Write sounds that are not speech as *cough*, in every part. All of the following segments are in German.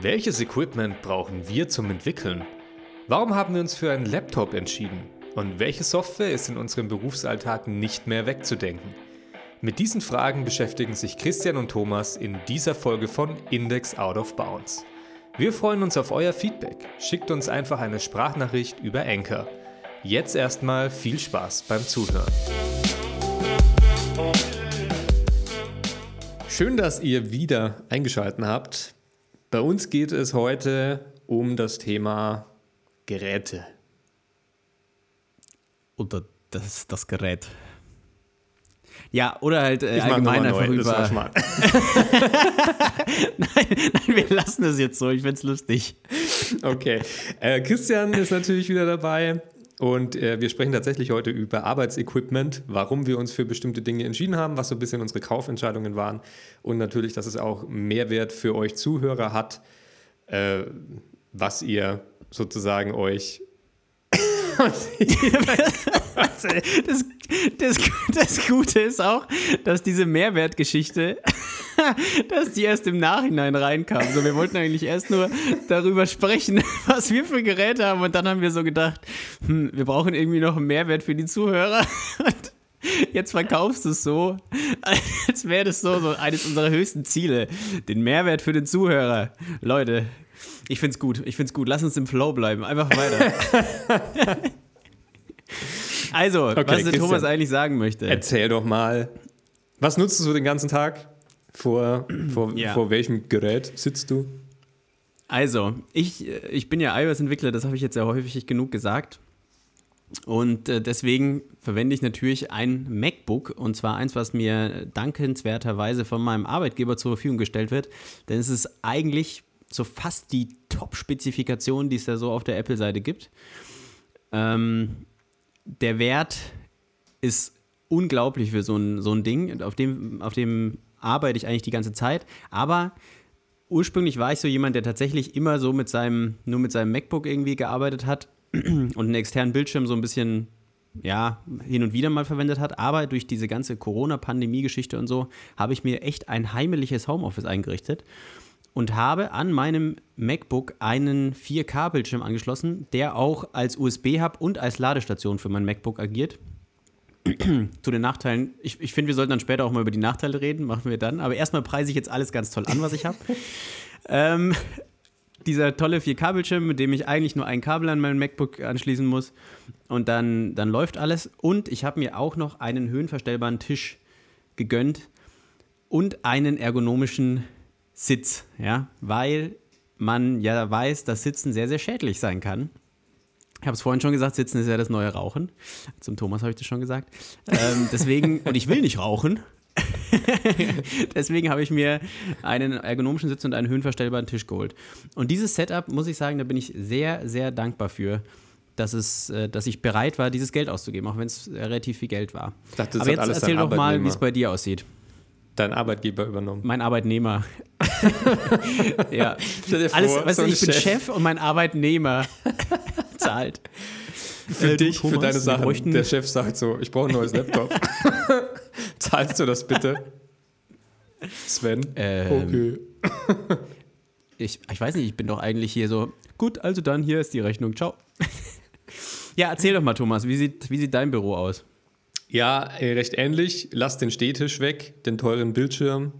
Welches Equipment brauchen wir zum Entwickeln? Warum haben wir uns für einen Laptop entschieden? Und welche Software ist in unserem Berufsalltag nicht mehr wegzudenken? Mit diesen Fragen beschäftigen sich Christian und Thomas in dieser Folge von Index Out of Bounds. Wir freuen uns auf euer Feedback. Schickt uns einfach eine Sprachnachricht über Anchor. Jetzt erstmal viel Spaß beim Zuhören. Schön, dass ihr wieder eingeschaltet habt. Bei uns geht es heute um das Thema Geräte. Oder das, das Gerät. Ja, oder halt äh, allgemein einfach neu, über. *laughs* nein, nein, wir lassen das jetzt so. Ich find's lustig. Okay. Äh, Christian ist natürlich wieder dabei und äh, wir sprechen tatsächlich heute über Arbeitsequipment, warum wir uns für bestimmte Dinge entschieden haben, was so ein bisschen unsere Kaufentscheidungen waren und natürlich, dass es auch Mehrwert für euch Zuhörer hat, äh, was ihr sozusagen euch. *laughs* das, das, das Gute ist auch, dass diese Mehrwertgeschichte, *laughs* dass die erst im Nachhinein reinkam. So, wir wollten eigentlich erst nur darüber sprechen, *laughs* was wir für Geräte haben. Und dann haben wir so gedacht, hm, wir brauchen irgendwie noch einen Mehrwert für die Zuhörer. *laughs* Und jetzt verkaufst du es so, als wäre das so, so eines unserer höchsten Ziele. Den Mehrwert für den Zuhörer. Leute, ich find's gut. Ich find's gut. Lass uns im Flow bleiben. Einfach weiter. Also, Okay, was der Christian. Thomas eigentlich sagen möchte. Erzähl doch mal, was nutzt du so den ganzen Tag? Vor, vor, Ja. vor welchem Gerät sitzt du? Also, ich, äh, ich bin ja iOS-Entwickler, das habe ich jetzt ja häufig genug gesagt. Und äh, deswegen verwende ich natürlich ein MacBook und zwar eins, was mir dankenswerterweise von meinem Arbeitgeber zur Verfügung gestellt wird. Denn es ist eigentlich so fast die Top-Spezifikation, die es da so auf der Apple-Seite gibt. Ähm, der Wert ist unglaublich für so ein, so ein Ding. Auf dem, auf dem arbeite ich eigentlich die ganze Zeit. Aber ursprünglich war ich so jemand, der tatsächlich immer so mit seinem, nur mit seinem MacBook irgendwie gearbeitet hat *clears throat* und einen externen Bildschirm so ein bisschen, ja, hin und wieder mal verwendet hat. Aber durch diese ganze Corona-Pandemie-Geschichte und so habe ich mir echt ein heimeliges Homeoffice eingerichtet und habe an meinem MacBook einen 4K-Bildschirm angeschlossen, der auch als USB-Hub und als Ladestation für mein MacBook agiert. *clears throat* Zu den Nachteilen, ich, ich finde, wir sollten dann später auch mal über die Nachteile reden, machen wir dann. Aber erstmal preise ich jetzt alles ganz toll an, was ich habe. *laughs* ähm, dieser tolle 4K-Bildschirm, mit dem ich eigentlich nur ein Kabel an meinem MacBook anschließen muss. Und dann, dann läuft alles. Und ich habe mir auch noch einen höhenverstellbaren Tisch gegönnt und einen ergonomischen Sitz, ja, weil man ja weiß, dass Sitzen sehr, sehr schädlich sein kann. Ich habe es vorhin schon gesagt, Sitzen ist ja das neue Rauchen. Zum Thomas habe ich das schon gesagt. Ähm, deswegen, *laughs* und ich will nicht rauchen. *laughs* deswegen habe ich mir einen ergonomischen Sitz und einen höhenverstellbaren Tisch geholt. Und dieses Setup, muss ich sagen, da bin ich sehr, sehr dankbar für, dass, es, äh, dass ich bereit war, dieses Geld auszugeben, auch wenn es relativ viel Geld war. Ich dachte, Aber jetzt alles erzähl doch mal, wie es bei dir aussieht. Dein Arbeitgeber übernommen. Mein Arbeitnehmer. *laughs* ja. Stell dir Alles, vor, weißt so ich bin Chef und mein Arbeitnehmer zahlt. *laughs* Für Äh, dich, für Thomas, deine wir Sachen. bräuchten- Der Chef sagt so, ich brauche ein neues Laptop. *laughs* Zahlst du das bitte? Sven? Ähm, okay. *laughs* Ich, ich weiß nicht, ich bin doch eigentlich hier so, gut, also dann, hier ist die Rechnung, ciao. ja, erzähl doch mal, Thomas, wie sieht, wie sieht dein Büro aus? Ja, äh, recht ähnlich. Lass den Stehtisch weg, den teuren Bildschirm.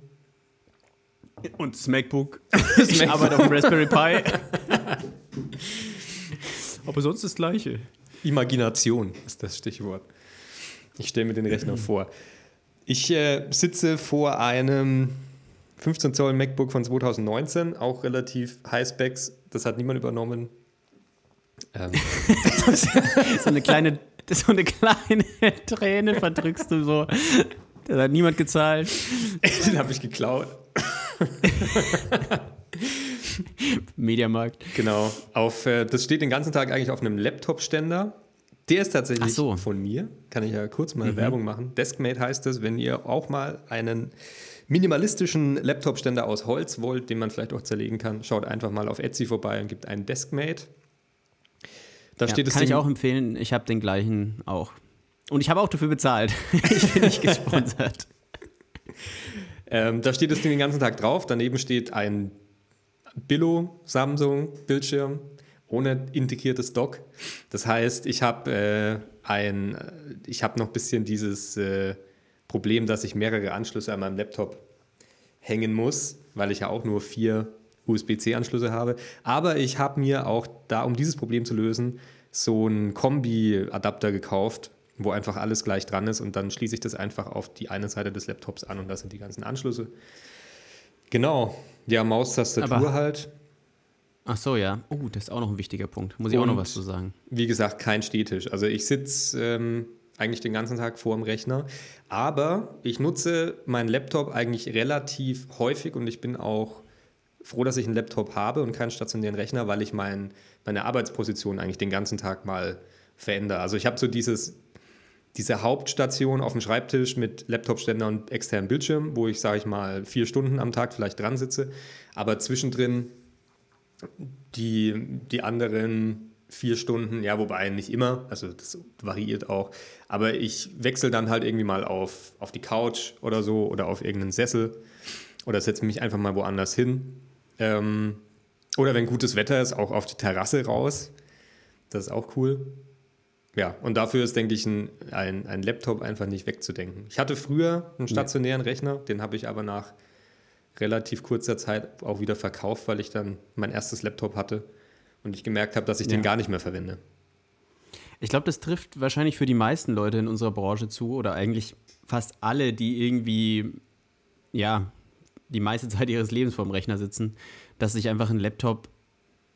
Und das MacBook. ich arbeite auf dem Raspberry Pi. Aber sonst das Gleiche. Imagination ist das Stichwort. Ich stelle mir den Rechner vor. Ich äh, sitze vor einem 15 Zoll MacBook von 2019, auch relativ High-Specs. Das hat niemand übernommen. Ähm, *laughs* So eine kleine, so eine kleine Träne verdrückst du so. Das hat niemand gezahlt. *laughs* den habe ich geklaut. *laughs* *laughs* Mediamarkt. Genau. Auf, äh, das steht den ganzen Tag eigentlich auf einem Laptop-Ständer. Der ist tatsächlich so. von mir. Kann ich ja kurz mal Werbung machen. Deskmate heißt es, wenn ihr auch mal einen minimalistischen Laptop-Ständer aus Holz wollt, den man vielleicht auch zerlegen kann, schaut einfach mal auf Etsy vorbei und gibt einen Deskmate. Da Ja, steht es kann ich auch empfehlen. Ich habe den gleichen auch. Und ich habe auch dafür bezahlt. *laughs* ich bin nicht gesponsert. *laughs* Ähm, da steht das Ding den ganzen Tag drauf. Daneben steht ein Billo Samsung Bildschirm ohne integriertes Dock. Das heißt, ich habe äh, ein, habe noch ein bisschen dieses äh, Problem, dass ich mehrere Anschlüsse an meinem Laptop hängen muss, weil ich ja auch nur vier USB-C-Anschlüsse habe. Aber ich habe mir auch da, um dieses Problem zu lösen, so einen Kombi-Adapter gekauft, wo einfach alles gleich dran ist und dann schließe ich das einfach auf die eine Seite des Laptops an und da sind die ganzen Anschlüsse. Genau, ja, Maustastatur halt. Ach so, ja. Oh, das ist auch noch ein wichtiger Punkt. Muss ich und, auch noch was zu sagen. Wie gesagt, kein Stehtisch. Also ich sitze ähm, eigentlich den ganzen Tag vor dem Rechner, aber ich nutze meinen Laptop eigentlich relativ häufig und ich bin auch froh, dass ich einen Laptop habe und keinen stationären Rechner, weil ich mein, meine Arbeitsposition eigentlich den ganzen Tag mal verändere. Also ich habe so dieses, diese Hauptstation auf dem Schreibtisch mit Laptopständer und externem Bildschirm, wo ich, sage ich mal, vier Stunden am Tag vielleicht dran sitze, aber zwischendrin die, die anderen vier Stunden, ja, wobei nicht immer, also das variiert auch, aber ich wechsle dann halt irgendwie mal auf, auf die Couch oder so oder auf irgendeinen Sessel oder setze mich einfach mal woanders hin. Ähm, oder wenn gutes Wetter ist, auch auf die Terrasse raus. Das ist auch cool. Ja, und dafür ist, denke ich, ein, ein, ein Laptop einfach nicht wegzudenken. Ich hatte früher einen stationären ja. Rechner, den habe ich aber nach relativ kurzer Zeit auch wieder verkauft, weil ich dann mein erstes Laptop hatte und ich gemerkt habe, dass ich ja. den gar nicht mehr verwende. Ich glaube, das trifft wahrscheinlich für die meisten Leute in unserer Branche zu oder eigentlich fast alle, die irgendwie, ja, die meiste Zeit ihres Lebens vorm Rechner sitzen, dass sich einfach ein Laptop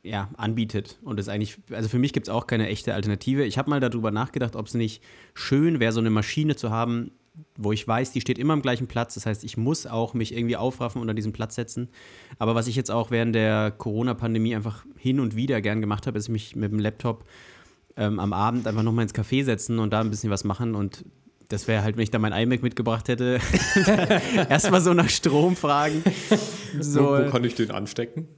ja, anbietet. Und das eigentlich, also für mich gibt es auch keine echte Alternative. Ich habe mal darüber nachgedacht, ob es nicht schön wäre, so eine Maschine zu haben, wo ich weiß, die steht immer am gleichen Platz. Das heißt, ich muss auch mich irgendwie aufraffen und an diesen Platz setzen. Aber was ich jetzt auch während der Corona-Pandemie einfach hin und wieder gern gemacht habe, ist mich mit dem Laptop ähm, am Abend einfach nochmal ins Café setzen und da ein bisschen was machen. Und das wäre halt, wenn ich da mein iMac mitgebracht hätte, *laughs* erstmal so nach Strom fragen. So, wo, wo kann ich den anstecken?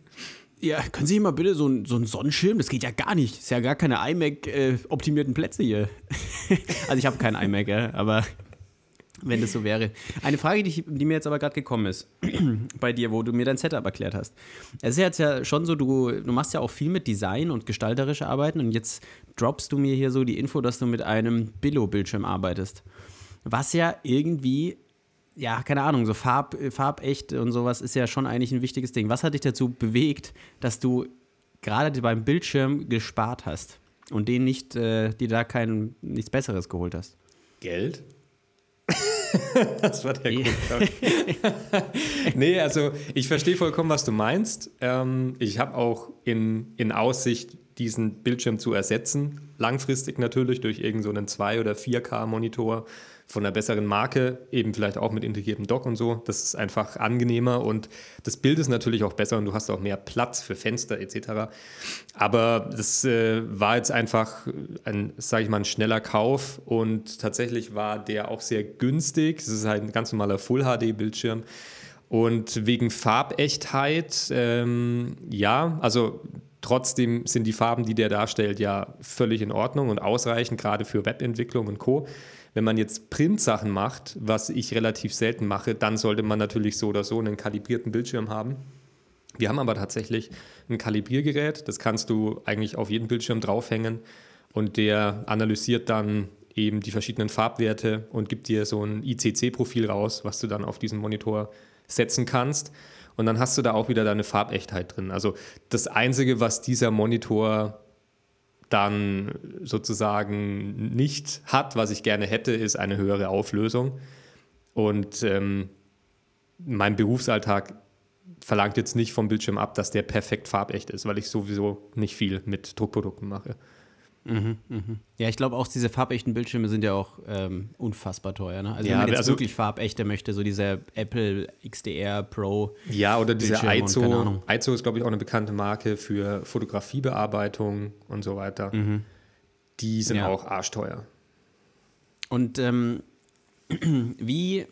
Ja, können Sie mal bitte so, so einen Sonnenschirm? Das geht ja gar nicht. Das ist ja gar keine iMac-optimierten äh, Plätze hier. *laughs* also ich habe keinen iMac, ja, aber wenn das so wäre. Eine Frage, die, die mir jetzt aber gerade gekommen ist, *clears throat* bei dir, wo du mir dein Setup erklärt hast. Es ist jetzt ja schon so, du, du machst ja auch viel mit Design und gestalterische Arbeiten und jetzt droppst du mir hier so die Info, dass du mit einem Billo-Bildschirm arbeitest. Was ja irgendwie, ja, keine Ahnung, so Farb, farbecht und sowas ist ja schon eigentlich ein wichtiges Ding. Was hat dich dazu bewegt, dass du gerade beim Bildschirm gespart hast und den nicht, äh, dir da kein, nichts Besseres geholt hast? Geld? *laughs* das war der Grund. *laughs* nee, also ich verstehe vollkommen, was du meinst. Ähm, ich habe auch in, in Aussicht, diesen Bildschirm zu ersetzen. Langfristig natürlich durch irgendeinen so 2- oder 4K-Monitor von einer besseren Marke, eben vielleicht auch mit integriertem Dock und so. Das ist einfach angenehmer und das Bild ist natürlich auch besser und du hast auch mehr Platz für Fenster etc. Aber das äh, war jetzt einfach ein, sage ich mal, ein schneller Kauf und tatsächlich war der auch sehr günstig. Es ist halt ein ganz normaler Full-HD-Bildschirm. Und wegen Farbechtheit, ähm, ja, also trotzdem sind die Farben, die der darstellt, ja völlig in Ordnung und ausreichend, gerade für Webentwicklung und Co. Wenn man jetzt Print-Sachen macht, was ich relativ selten mache, dann sollte man natürlich so oder so einen kalibrierten Bildschirm haben. Wir haben aber tatsächlich ein Kalibriergerät, das kannst du eigentlich auf jeden Bildschirm draufhängen und der analysiert dann eben die verschiedenen Farbwerte und gibt dir so ein ICC-Profil raus, was du dann auf diesen Monitor setzen kannst. Und dann hast du da auch wieder deine Farbechtheit drin. Also das Einzige, was dieser Monitor dann sozusagen nicht hat, was ich gerne hätte, ist eine höhere Auflösung. Und ähm, mein Berufsalltag verlangt jetzt nicht vom Bildschirm ab, dass der perfekt farbecht ist, weil ich sowieso nicht viel mit Druckprodukten mache. Mhm, mhm. Ja, ich glaube auch, diese farbechten Bildschirme sind ja auch ähm, unfassbar teuer. Ne? Also, ja, wenn man jetzt also, wirklich farbechte möchte, so dieser Apple XDR Pro. Ja, oder diese ISO. ISO ist, glaube ich, auch eine bekannte Marke für Fotografiebearbeitung und so weiter. Mhm. Die sind ja. auch arschteuer. Und ähm, *clears throat* wie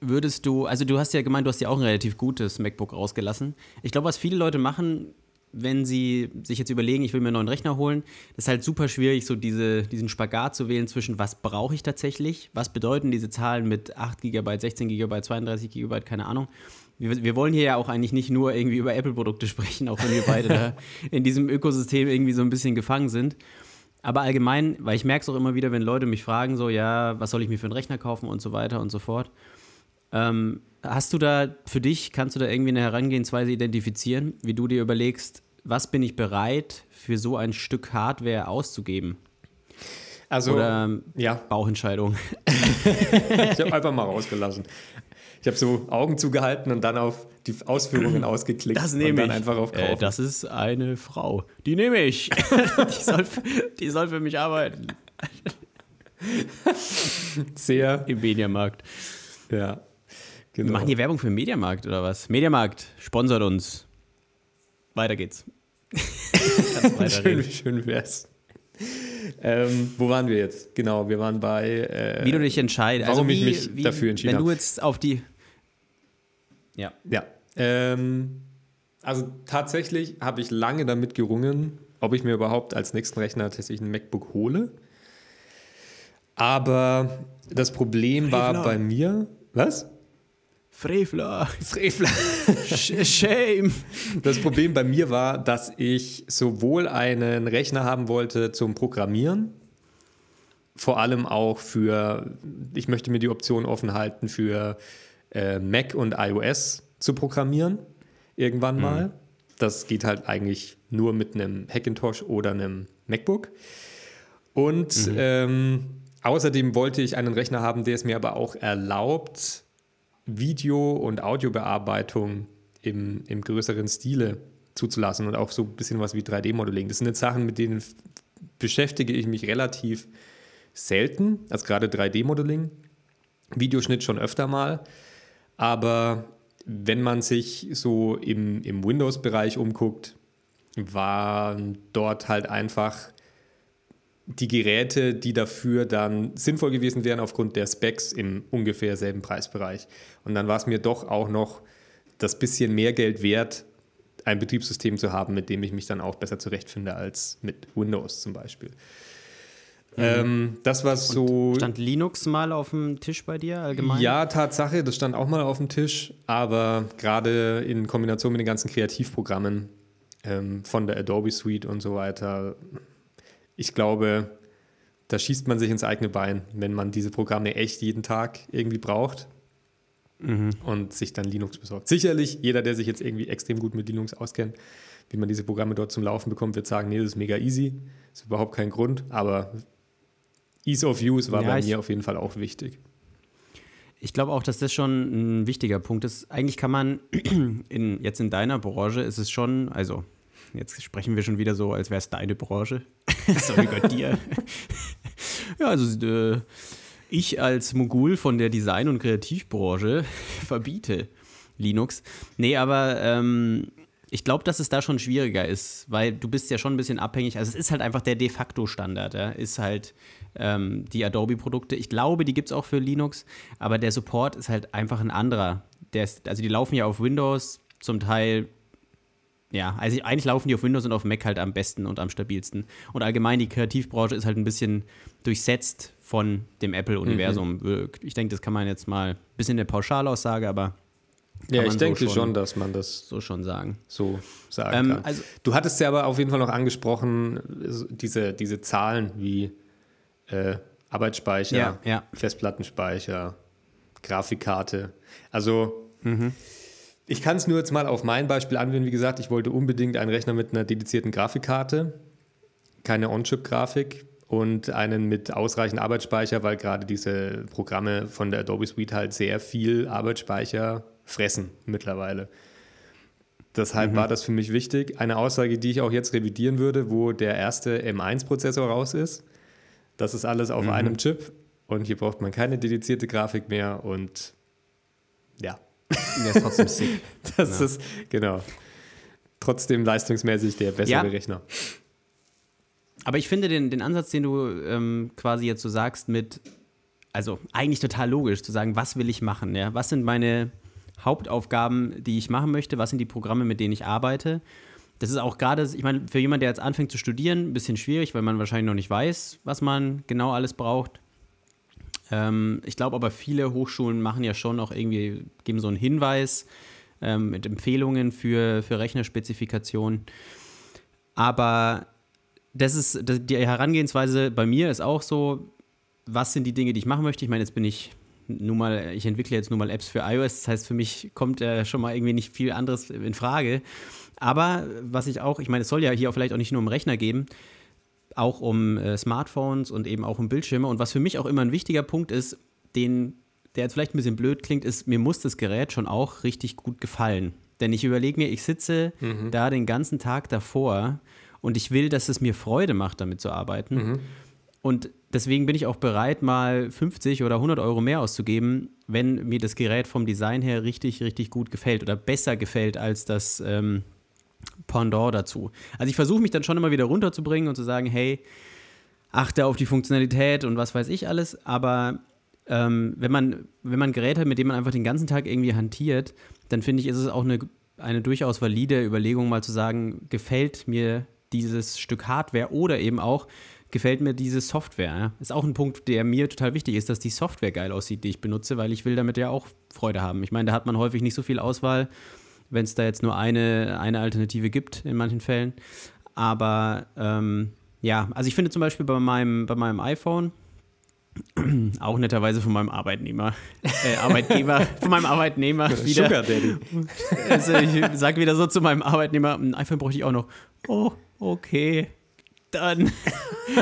würdest du, also du hast ja gemeint, du hast ja auch ein relativ gutes MacBook rausgelassen. Ich glaube, was viele Leute machen, wenn sie sich jetzt überlegen, ich will mir einen neuen Rechner holen, das ist halt super schwierig, so diese, diesen Spagat zu wählen zwischen, was brauche ich tatsächlich, was bedeuten diese Zahlen mit 8 GB, 16 GB, 32 GB, keine Ahnung. wir, wir, wollen hier ja auch eigentlich nicht nur irgendwie über Apple-Produkte sprechen, auch wenn wir beide da *laughs* in diesem Ökosystem irgendwie so ein bisschen gefangen sind. Aber allgemein, weil ich merke es auch immer wieder, wenn Leute mich fragen, so, ja, was soll ich mir für einen Rechner kaufen und so weiter und so fort. Ähm, hast du da für dich, kannst du da irgendwie eine Herangehensweise identifizieren, wie du dir überlegst, was bin ich bereit für so ein Stück Hardware auszugeben? Also, Oder ja. Bauchentscheidung. *laughs* ich habe einfach mal rausgelassen. Ich habe so Augen zugehalten und dann auf die Ausführungen *clears throat* ausgeklickt. Das nehme und dann ich. einfach auf Kaufen. Äh, das ist eine Frau. Die nehme ich. *laughs* *laughs* die, soll, die soll für mich arbeiten. Sehr. Im Mediamarkt. Ja. Genau. Wir machen hier Werbung für den Mediamarkt oder was? Mediamarkt sponsert uns. Weiter geht's. *laughs* *laughs* schön, schön wär's. Ähm, wo waren wir jetzt? Genau, wir waren bei. Äh, wie du dich entscheidest. Warum also wie, ich mich wie, dafür entschieden habe. Wenn du jetzt auf die. Ja. Ja. Ähm, also tatsächlich habe ich lange damit gerungen, ob ich mir überhaupt als nächsten Rechner tatsächlich ein MacBook hole. Aber das Problem war bei mir. Was? Frevler. *laughs* Frevler. Shame. Das Problem bei mir war, dass ich sowohl einen Rechner haben wollte zum Programmieren, vor allem auch für, ich möchte mir die Option offen halten, für äh, Mac und iOS zu programmieren, irgendwann mhm. mal. Das geht halt eigentlich nur mit einem Hackintosh oder einem MacBook. Und mhm. ähm, außerdem wollte ich einen Rechner haben, der es mir aber auch erlaubt, Video- und Audiobearbeitung im, im größeren Stile zuzulassen und auch so ein bisschen was wie 3D-Modeling. Das sind jetzt Sachen, mit denen beschäftige ich mich relativ selten, als gerade 3D-Modeling. Videoschnitt schon öfter mal. Aber wenn man sich so im, im Windows-Bereich umguckt, waren dort halt einfach die Geräte, die dafür dann sinnvoll gewesen wären aufgrund der Specs im ungefähr selben Preisbereich. Und dann war es mir doch auch noch das bisschen mehr Geld wert, ein Betriebssystem zu haben, mit dem ich mich dann auch besser zurechtfinde als mit Windows zum Beispiel. Mhm. Ähm, das war so. Und stand Linux mal auf dem Tisch bei dir allgemein? Ja, Tatsache, das stand auch mal auf dem Tisch, aber gerade in Kombination mit den ganzen Kreativprogrammen ähm, von der Adobe Suite und so weiter ich glaube, da schießt man sich ins eigene Bein, wenn man diese Programme echt jeden Tag irgendwie braucht mhm. und sich dann Linux besorgt. Sicherlich, jeder, der sich jetzt irgendwie extrem gut mit Linux auskennt, wie man diese Programme dort zum Laufen bekommt, wird sagen, nee, das ist mega easy, das ist überhaupt kein Grund, aber Ease of Use war ja, bei mir auf jeden Fall auch wichtig. Ich glaube auch, dass das schon ein wichtiger Punkt ist. Eigentlich kann man *clears throat* in, jetzt in deiner Branche ist es schon, also Jetzt sprechen wir schon wieder so, als wäre es deine Branche. *laughs* Sorry Gott dir. ja, also äh, ich als Mogul von der Design- und Kreativbranche *laughs* verbiete Linux. Nee, aber ähm, ich glaube, dass es da schon schwieriger ist, weil du bist ja schon ein bisschen abhängig. Also es ist halt einfach der de facto Standard, ja? ist halt ähm, die Adobe-Produkte. Ich glaube, die gibt es auch für Linux, aber der Support ist halt einfach ein anderer. Ist, also die laufen ja auf Windows, zum Teil ja, also eigentlich laufen die auf Windows und auf Mac halt am besten und am stabilsten. Und allgemein die Kreativbranche ist halt ein bisschen durchsetzt von dem Apple-Universum. Mhm. Ich denke, das kann man jetzt mal ein bisschen eine Pauschalaussage, aber. Ja, ich denke so schon, schon, dass man das so schon sagen. So sagen ähm, kann. Also, du hattest ja aber auf jeden Fall noch angesprochen, diese, diese Zahlen wie äh, Arbeitsspeicher, ja, ja. Festplattenspeicher, Grafikkarte. Also mhm. Ich kann es nur jetzt mal auf mein Beispiel anwenden. Wie gesagt, ich wollte unbedingt einen Rechner mit einer dedizierten Grafikkarte, keine On-Chip-Grafik und einen mit ausreichend Arbeitsspeicher, weil gerade diese Programme von der Adobe Suite halt sehr viel Arbeitsspeicher fressen mittlerweile. Deshalb mhm. war das für mich wichtig. Eine Aussage, die ich auch jetzt revidieren würde, wo der erste M1-Prozessor raus ist. Das ist alles auf mhm. einem Chip und hier braucht man keine dedizierte Grafik mehr und ja, der ist trotzdem sick. *laughs* Das ja. ist, genau. Trotzdem leistungsmäßig der bessere ja. Rechner. Aber ich finde den, den Ansatz, den du ähm, quasi jetzt so sagst, mit, also eigentlich total logisch, zu sagen, was will ich machen? Ja? Was sind meine Hauptaufgaben, die ich machen möchte? Was sind die Programme, mit denen ich arbeite? Das ist auch gerade, ich meine, für jemanden, der jetzt anfängt zu studieren, ein bisschen schwierig, weil man wahrscheinlich noch nicht weiß, was man genau alles braucht. Ähm, ich glaube aber, viele Hochschulen machen ja schon auch irgendwie, geben so einen Hinweis, ähm, mit Empfehlungen für, für Rechnerspezifikationen. Aber das ist das, die Herangehensweise bei mir ist auch so, was sind die Dinge, die ich machen möchte? Ich meine, jetzt bin ich nun mal, ich entwickle jetzt nun mal Apps für iOS, das heißt, für mich kommt ja schon mal irgendwie nicht viel anderes in Frage. Aber was ich auch, ich meine, es soll ja hier auch vielleicht auch nicht nur um Rechner geben, auch um äh, Smartphones und eben auch um Bildschirme. Und was für mich auch immer ein wichtiger Punkt ist, den, der jetzt vielleicht ein bisschen blöd klingt, ist, mir muss das Gerät schon auch richtig gut gefallen. Denn ich überlege mir, ich sitze mhm. da den ganzen Tag davor und ich will, dass es mir Freude macht, damit zu arbeiten. Mhm. Und deswegen bin ich auch bereit, mal 50 oder 100 Euro mehr auszugeben, wenn mir das Gerät vom Design her richtig, richtig gut gefällt oder besser gefällt als das ähm, Pendant dazu. Also ich versuche mich dann schon immer wieder runterzubringen und zu sagen, hey, achte auf die Funktionalität und was weiß ich alles, aber ähm, wenn, man, wenn man ein Gerät hat, mit dem man einfach den ganzen Tag irgendwie hantiert, dann finde ich, ist es auch eine, eine durchaus valide Überlegung, mal zu sagen, gefällt mir dieses Stück Hardware oder eben auch, gefällt mir diese Software. Ist auch ein Punkt, der mir total wichtig ist, dass die Software geil aussieht, die ich benutze, weil ich will damit ja auch Freude haben. Ich meine, da hat man häufig nicht so viel Auswahl, wenn es da jetzt nur eine, eine Alternative gibt in manchen Fällen. Aber ähm, ja, also ich finde zum Beispiel bei meinem, bei meinem iPhone, *clears throat* auch netterweise von meinem Arbeitnehmer, äh, Arbeitgeber, *laughs* von meinem Arbeitnehmer wieder. Sugar Daddy. *laughs* Also ich sage wieder so zu meinem Arbeitnehmer, ein iPhone bräuchte ich auch noch. Oh, okay, dann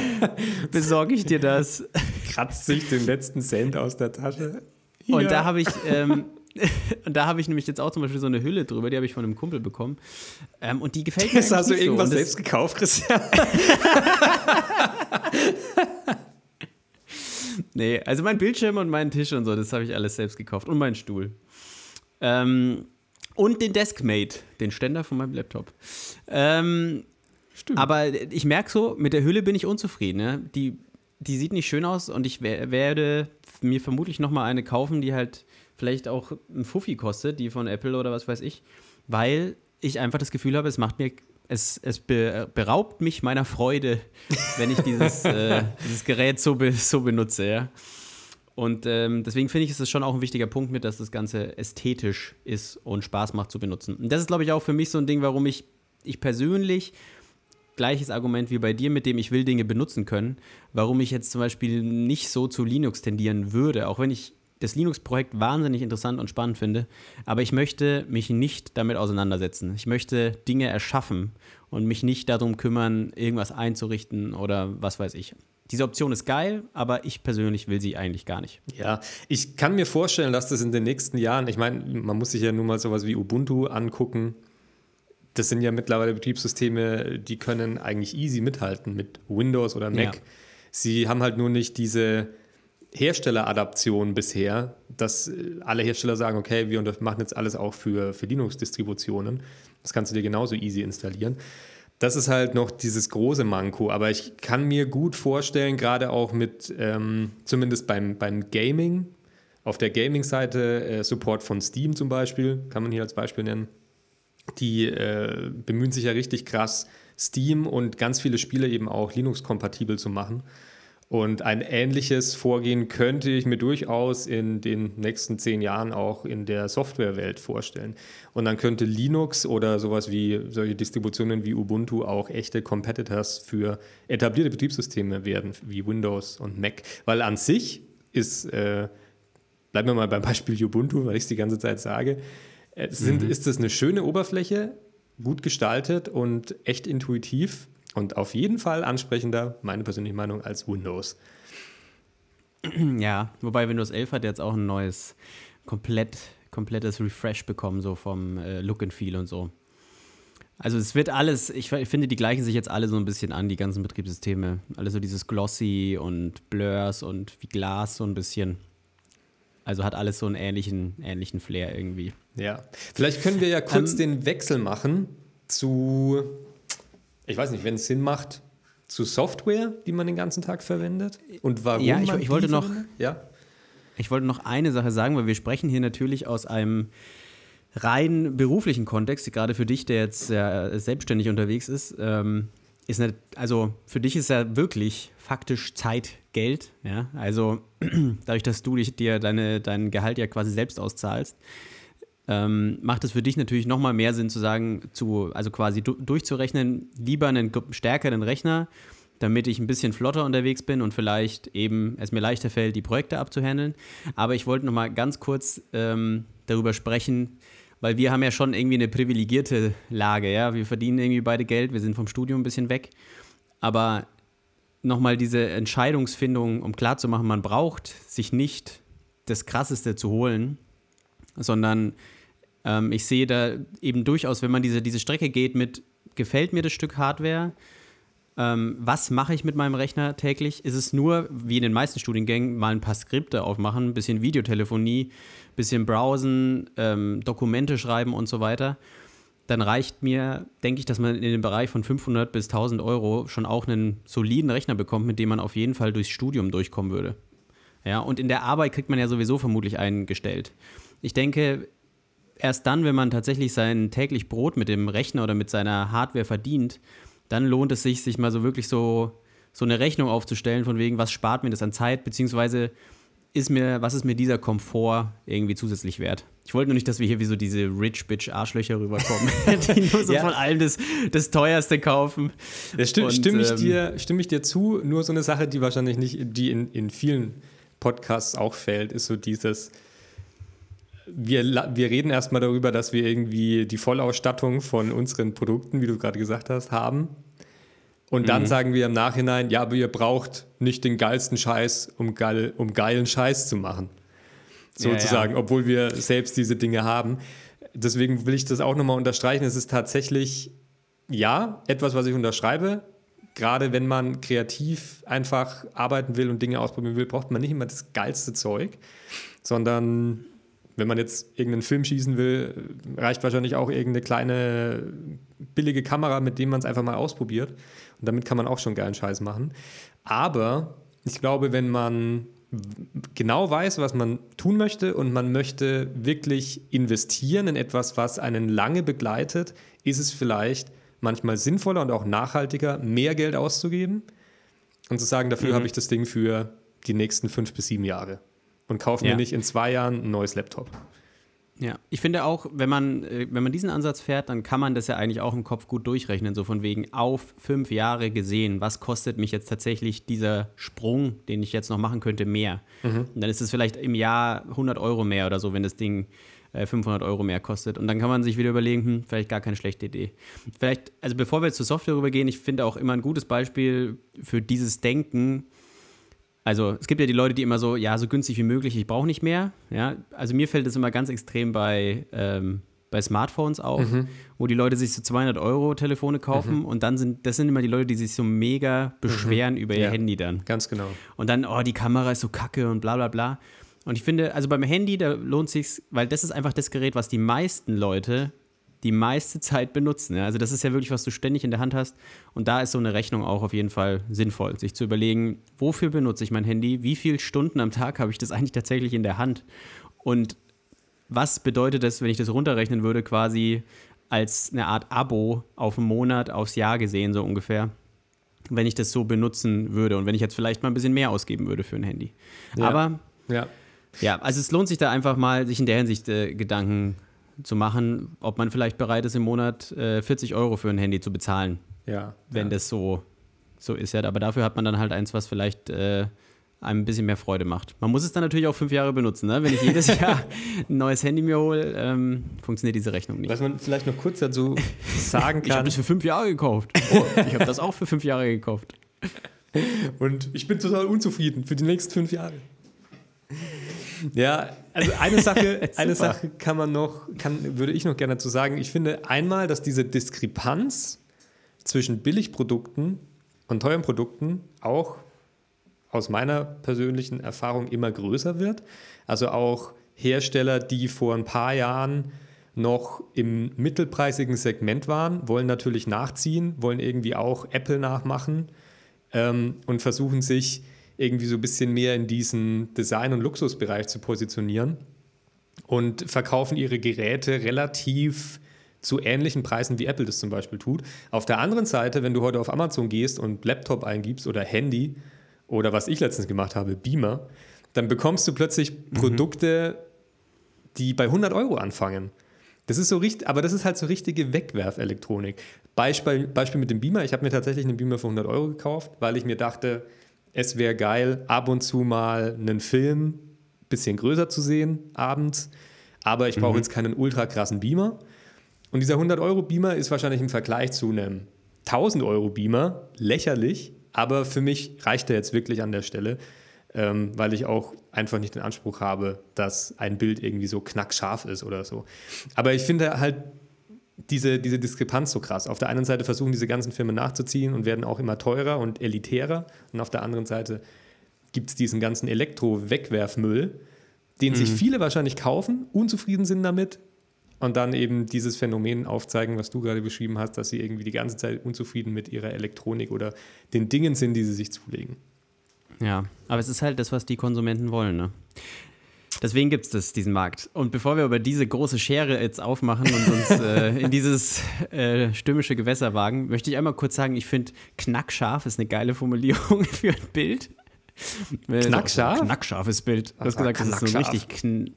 *laughs* besorge ich dir das. Kratzt sich den letzten Cent aus der Tasche. Hier. Und da habe ich, ähm, *laughs* und da habe ich nämlich jetzt auch zum Beispiel so eine Hülle drüber, die habe ich von einem Kumpel bekommen. Ähm, und die gefällt mir. Das hast du irgendwas so. selbst gekauft, Christian? *laughs* nee, also mein Bildschirm und meinen Tisch und so, das habe ich alles selbst gekauft. Und meinen Stuhl. Ähm, und den Deskmate, den Ständer von meinem Laptop. Ähm, Stimmt. Aber ich merke so, mit der Hülle bin ich unzufrieden. Ne? Die, die sieht nicht schön aus und ich werde mir vermutlich nochmal eine kaufen, die halt vielleicht auch ein Fuffi kostet, die von Apple oder was weiß ich, weil ich einfach das Gefühl habe, es macht mir, es, es beraubt mich meiner Freude, *laughs* wenn ich dieses, äh, dieses Gerät so, be, so benutze, ja. Und ähm, deswegen finde ich, ist es schon auch ein wichtiger Punkt mit, dass das Ganze ästhetisch ist und Spaß macht zu benutzen. Und das ist, glaube ich, auch für mich so ein Ding, warum ich, ich persönlich gleiches Argument wie bei dir, mit dem ich will Dinge benutzen können, warum ich jetzt zum Beispiel nicht so zu Linux tendieren würde, auch wenn ich das Linux-Projekt wahnsinnig interessant und spannend finde, aber ich möchte mich nicht damit auseinandersetzen. Ich möchte Dinge erschaffen und mich nicht darum kümmern, irgendwas einzurichten oder was weiß ich. Diese Option ist geil, aber ich persönlich will sie eigentlich gar nicht. Ja, ich kann mir vorstellen, dass das in den nächsten Jahren, ich meine, man muss sich ja nun mal sowas wie Ubuntu angucken, das sind ja mittlerweile Betriebssysteme, die können eigentlich easy mithalten mit Windows oder Mac. Ja. Sie haben halt nur nicht diese Herstelleradaption bisher, dass äh, alle Hersteller sagen, okay, wir machen jetzt alles auch für, für Linux-Distributionen. Das kannst du dir genauso easy installieren. Das ist halt noch dieses große Manko, aber ich kann mir gut vorstellen, gerade auch mit, ähm, zumindest beim, beim Gaming, auf der Gaming-Seite, äh, Support von Steam zum Beispiel, kann man hier als Beispiel nennen, die äh, bemühen sich ja richtig krass, Steam und ganz viele Spiele eben auch Linux-kompatibel zu machen. Und ein ähnliches Vorgehen könnte ich mir durchaus in den nächsten zehn Jahren auch in der Softwarewelt vorstellen. Und dann könnte Linux oder sowas wie solche Distributionen wie Ubuntu auch echte Competitors für etablierte Betriebssysteme werden, wie Windows und Mac. Weil an sich ist, äh, bleiben wir mal beim Beispiel Ubuntu, weil ich es die ganze Zeit sage, äh, sind, mhm. Ist das eine schöne Oberfläche, gut gestaltet und echt intuitiv und auf jeden Fall ansprechender, meine persönliche Meinung, als Windows. *clears throat* Ja, wobei Windows 11 hat jetzt auch ein neues, komplett, komplettes Refresh bekommen, so vom äh, Look and Feel und so. Also es wird alles, ich, ich, finde, die gleichen sich jetzt alle so ein bisschen an, die ganzen Betriebssysteme. Alles so dieses Glossy und Blurs und wie Glas so ein bisschen. Also hat alles so einen ähnlichen, ähnlichen Flair irgendwie. Ja, vielleicht können wir ja *laughs* kurz ähm, den Wechsel machen zu, ich weiß nicht, wenn es Sinn macht, zu Software, die man den ganzen Tag verwendet und warum ja, ich, man ich wollte noch, ja? Ich wollte noch eine Sache sagen, weil wir sprechen hier natürlich aus einem rein beruflichen Kontext, gerade für dich, der jetzt ja selbstständig unterwegs ist, ähm, ist nicht, also für dich ist ja wirklich faktisch Zeit Geld. Ja? Also *clears throat* dadurch, dass du dich, dir deine, dein Gehalt ja quasi selbst auszahlst, ähm, macht es für dich natürlich nochmal mehr Sinn zu sagen, zu, also quasi du, durchzurechnen, lieber einen stärkeren Rechner, damit ich ein bisschen flotter unterwegs bin und vielleicht eben es mir leichter fällt, die Projekte abzuhandeln. Aber ich wollte nochmal ganz kurz ähm, darüber sprechen, weil wir haben ja schon irgendwie eine privilegierte Lage, ja. Wir verdienen irgendwie beide Geld, wir sind vom Studium ein bisschen weg. Aber nochmal diese Entscheidungsfindung, um klarzumachen, man braucht sich nicht das Krasseste zu holen, sondern ähm, ich sehe da eben durchaus, wenn man diese, diese Strecke geht mit, gefällt mir das Stück Hardware, ähm, was mache ich mit meinem Rechner täglich? Ist es nur, wie in den meisten Studiengängen, mal ein paar Skripte aufmachen, ein bisschen Videotelefonie, ein bisschen browsen, ähm, Dokumente schreiben und so weiter? Dann reicht mir, denke ich, dass man in dem Bereich von 500 bis 1000 Euro schon auch einen soliden Rechner bekommt, mit dem man auf jeden Fall durchs Studium durchkommen würde. Ja, und in der Arbeit kriegt man ja sowieso vermutlich einen gestellt. Ich denke, erst dann, wenn man tatsächlich sein täglich Brot mit dem Rechner oder mit seiner Hardware verdient, dann lohnt es sich, sich mal so wirklich so, so eine Rechnung aufzustellen, von wegen, was spart mir das an Zeit, beziehungsweise ist mir, was ist mir dieser Komfort irgendwie zusätzlich wert? Ich wollte nur nicht, dass wir hier wie so diese Rich Bitch Arschlöcher rüberkommen, *laughs* *laughs* die nur so ja. von allem das, das teuerste kaufen. Das stimme, stimme, ich ähm, dir, stimme ich dir zu. Nur so eine Sache, die wahrscheinlich nicht, die in, in vielen Podcasts auch fällt, ist so dieses, wir, wir reden erstmal darüber, dass wir irgendwie die Vollausstattung von unseren Produkten, wie du gerade gesagt hast, haben. Und dann mhm. sagen wir im Nachhinein, ja, aber ihr braucht nicht den geilsten Scheiß, um, geil, um geilen Scheiß zu machen. Sozusagen, ja, ja. obwohl wir selbst diese Dinge haben. Deswegen will ich das auch nochmal unterstreichen. Es ist tatsächlich, ja, etwas, was ich unterschreibe. Gerade wenn man kreativ einfach arbeiten will und Dinge ausprobieren will, braucht man nicht immer das geilste Zeug, sondern wenn man jetzt irgendeinen Film schießen will, reicht wahrscheinlich auch irgendeine kleine billige Kamera, mit dem man es einfach mal ausprobiert. Und damit kann man auch schon geilen Scheiß machen. Aber ich glaube, wenn man genau weiß, was man tun möchte und man möchte wirklich investieren in etwas, was einen lange begleitet, ist es vielleicht manchmal sinnvoller und auch nachhaltiger, mehr Geld auszugeben und zu sagen, dafür mhm. habe ich das Ding für die nächsten fünf bis sieben Jahre und kaufe ja. mir nicht in zwei Jahren ein neues Laptop. Ja, ich finde auch, wenn man, äh, wenn man diesen Ansatz fährt, dann kann man das ja eigentlich auch im Kopf gut durchrechnen, so von wegen auf fünf Jahre gesehen, was kostet mich jetzt tatsächlich dieser Sprung, den ich jetzt noch machen könnte, mehr. Mhm. Und dann ist es vielleicht im Jahr 100 Euro mehr oder so, wenn das Ding 500 äh, Euro mehr kostet. Und dann kann man sich wieder überlegen, hm, vielleicht gar keine schlechte Idee. Vielleicht, also bevor wir jetzt zur Software rübergehen, ich finde auch immer ein gutes Beispiel für dieses Denken, also es gibt ja die Leute, die immer so, ja, so günstig wie möglich, ich brauche nicht mehr. Ja, also mir fällt das immer ganz extrem bei, ähm, bei Smartphones auf, mhm. wo die Leute sich so 200 Euro Telefone kaufen mhm. und dann sind, das sind immer die Leute, die sich so mega beschweren mhm. über ihr ja, Handy dann. Ganz genau. Und dann, oh, die Kamera ist so kacke und bla bla bla. Und ich finde, also beim Handy, da lohnt sich weil das ist einfach das Gerät, was die meisten Leute die meiste Zeit benutzen. Ja? Also das ist ja wirklich, was du ständig in der Hand hast. Und da ist so eine Rechnung auch auf jeden Fall sinnvoll, sich zu überlegen, wofür benutze ich mein Handy, wie viele Stunden am Tag habe ich das eigentlich tatsächlich in der Hand und was bedeutet das, wenn ich das runterrechnen würde, quasi als eine Art Abo auf einen Monat, aufs Jahr gesehen, so ungefähr, wenn ich das so benutzen würde und wenn ich jetzt vielleicht mal ein bisschen mehr ausgeben würde für ein Handy. Ja. Aber ja. ja, also es lohnt sich da einfach mal, sich in der Hinsicht äh, Gedanken zu machen, ob man vielleicht bereit ist, im Monat äh, 40 Euro für ein Handy zu bezahlen. Ja. Wenn ja. das so, so ist. Ja. Aber dafür hat man dann halt eins, was vielleicht äh, einem ein bisschen mehr Freude macht. Man muss es dann natürlich auch fünf Jahre benutzen. Ne? Wenn ich jedes *laughs* Jahr ein neues Handy mir hole, ähm, funktioniert diese Rechnung nicht. Was man vielleicht noch kurz dazu sagen *laughs* kann. ich habe das für fünf Jahre gekauft. Oh, ich habe das auch für fünf Jahre gekauft. *laughs* Und ich bin total unzufrieden für die nächsten fünf Jahre. Ja, also eine Sache, *laughs* eine Sache kann man noch, kann, würde ich noch gerne dazu sagen. Ich finde einmal, dass diese Diskrepanz zwischen Billigprodukten und teuren Produkten auch aus meiner persönlichen Erfahrung immer größer wird. Also auch Hersteller, die vor ein paar Jahren noch im mittelpreisigen Segment waren, wollen natürlich nachziehen, wollen irgendwie auch Apple nachmachen ähm, und versuchen sich irgendwie so ein bisschen mehr in diesen Design- und Luxusbereich zu positionieren und verkaufen ihre Geräte relativ zu ähnlichen Preisen, wie Apple das zum Beispiel tut. Auf der anderen Seite, wenn du heute auf Amazon gehst und Laptop eingibst oder Handy oder was ich letztens gemacht habe, Beamer, dann bekommst du plötzlich mhm. Produkte die bei 100 Euro anfangen. Das ist so richtig, aber das ist halt so richtige Wegwerfelektronik. Beispiel, Beispiel mit dem Beamer. Ich habe mir tatsächlich einen Beamer für 100 Euro gekauft, weil ich mir dachte, es wäre geil, ab und zu mal einen Film ein bisschen größer zu sehen, abends. Aber ich brauche mhm. jetzt keinen ultra krassen Beamer. Und dieser 100 Euro Beamer ist wahrscheinlich im Vergleich zu einem 1000 Euro Beamer lächerlich. Aber für mich reicht er jetzt wirklich an der Stelle, ähm, weil ich auch einfach nicht den Anspruch habe, dass ein Bild irgendwie so knackscharf ist oder so. Aber ich finde halt diese, diese Diskrepanz so krass. Auf der einen Seite versuchen diese ganzen Filme nachzuziehen und werden auch immer teurer und elitärer. Und auf der anderen Seite gibt es diesen ganzen Elektro-Wegwerfmüll, den mhm. sich viele wahrscheinlich kaufen, unzufrieden sind damit und dann eben dieses Phänomen aufzeigen, was du gerade beschrieben hast, dass sie irgendwie die ganze Zeit unzufrieden mit ihrer Elektronik oder den Dingen sind, die sie sich zulegen. Ja, aber es ist halt das, was die Konsumenten wollen, ne? Deswegen gibt es diesen Markt. Und bevor wir über diese große Schere jetzt aufmachen und uns äh, *laughs* in dieses äh, stürmische Gewässer wagen, möchte ich einmal kurz sagen, ich finde knackscharf ist eine geile Formulierung *laughs* für ein Bild. Knackscharf? Knackscharfes Bild. Du hast gesagt, das ist so richtig. *laughs*